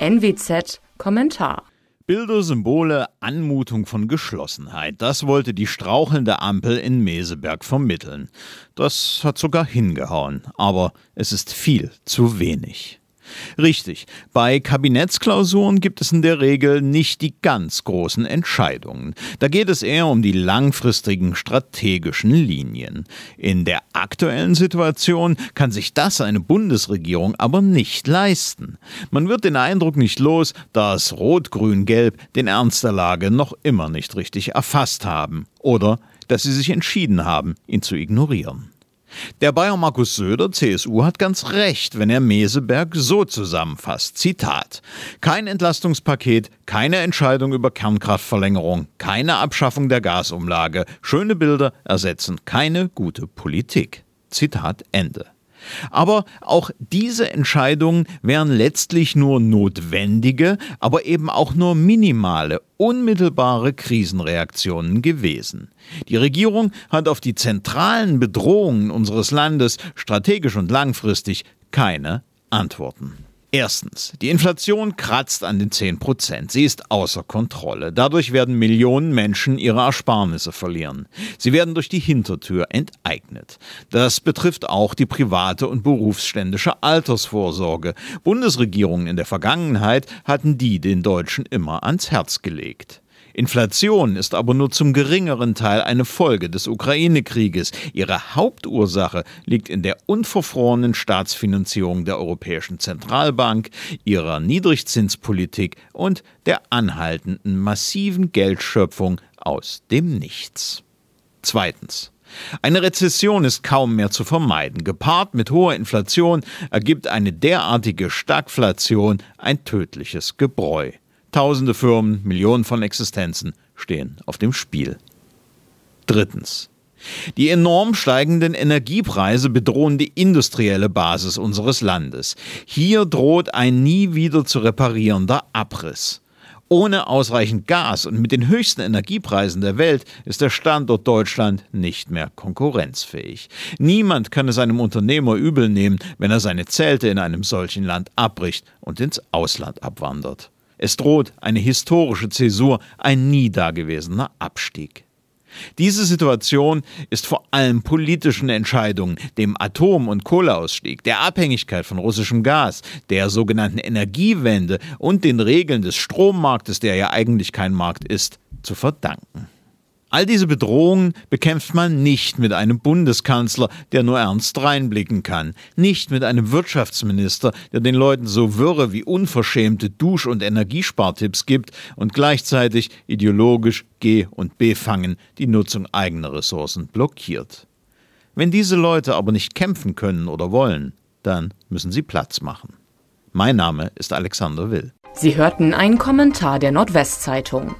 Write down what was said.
NWZ Kommentar Bilder, Symbole, Anmutung von Geschlossenheit. Das wollte die strauchelnde Ampel in Meseberg vermitteln. Das hat sogar hingehauen. Aber es ist viel zu wenig. Richtig, bei Kabinettsklausuren gibt es in der Regel nicht die ganz großen Entscheidungen. Da geht es eher um die langfristigen strategischen Linien. In der aktuellen Situation kann sich das eine Bundesregierung aber nicht leisten. Man wird den Eindruck nicht los, dass Rot-Grün-Gelb den Ernst der Lage noch immer nicht richtig erfasst haben oder dass sie sich entschieden haben, ihn zu ignorieren. Der Bayer Markus Söder, CSU, hat ganz recht, wenn er Meseberg so zusammenfasst. Zitat. Kein Entlastungspaket, keine Entscheidung über Kernkraftverlängerung, keine Abschaffung der Gasumlage. Schöne Bilder ersetzen keine gute Politik. Zitat Ende. Aber auch diese Entscheidungen wären letztlich nur notwendige, aber eben auch nur minimale, unmittelbare Krisenreaktionen gewesen. Die Regierung hat auf die zentralen Bedrohungen unseres Landes strategisch und langfristig keine Antworten. Erstens, die Inflation kratzt an den 10 Prozent. Sie ist außer Kontrolle. Dadurch werden Millionen Menschen ihre Ersparnisse verlieren. Sie werden durch die Hintertür enteignet. Das betrifft auch die private und berufsständische Altersvorsorge. Bundesregierungen in der Vergangenheit hatten die den Deutschen immer ans Herz gelegt. Inflation ist aber nur zum geringeren Teil eine Folge des Ukraine-Krieges. Ihre Hauptursache liegt in der unverfrorenen Staatsfinanzierung der Europäischen Zentralbank, ihrer Niedrigzinspolitik und der anhaltenden massiven Geldschöpfung aus dem Nichts. Zweitens. Eine Rezession ist kaum mehr zu vermeiden. Gepaart mit hoher Inflation ergibt eine derartige Stagflation ein tödliches Gebräu. Tausende Firmen, Millionen von Existenzen stehen auf dem Spiel. Drittens. Die enorm steigenden Energiepreise bedrohen die industrielle Basis unseres Landes. Hier droht ein nie wieder zu reparierender Abriss. Ohne ausreichend Gas und mit den höchsten Energiepreisen der Welt ist der Standort Deutschland nicht mehr konkurrenzfähig. Niemand kann es einem Unternehmer übel nehmen, wenn er seine Zelte in einem solchen Land abbricht und ins Ausland abwandert. Es droht eine historische Zäsur, ein nie dagewesener Abstieg. Diese Situation ist vor allem politischen Entscheidungen, dem Atom- und Kohleausstieg, der Abhängigkeit von russischem Gas, der sogenannten Energiewende und den Regeln des Strommarktes, der ja eigentlich kein Markt ist, zu verdanken. All diese Bedrohungen bekämpft man nicht mit einem Bundeskanzler, der nur ernst reinblicken kann, nicht mit einem Wirtschaftsminister, der den Leuten so wirre wie unverschämte Dusch- und Energiespartipps gibt und gleichzeitig ideologisch G- und B-Fangen die Nutzung eigener Ressourcen blockiert. Wenn diese Leute aber nicht kämpfen können oder wollen, dann müssen sie Platz machen. Mein Name ist Alexander Will. Sie hörten einen Kommentar der Nordwestzeitung.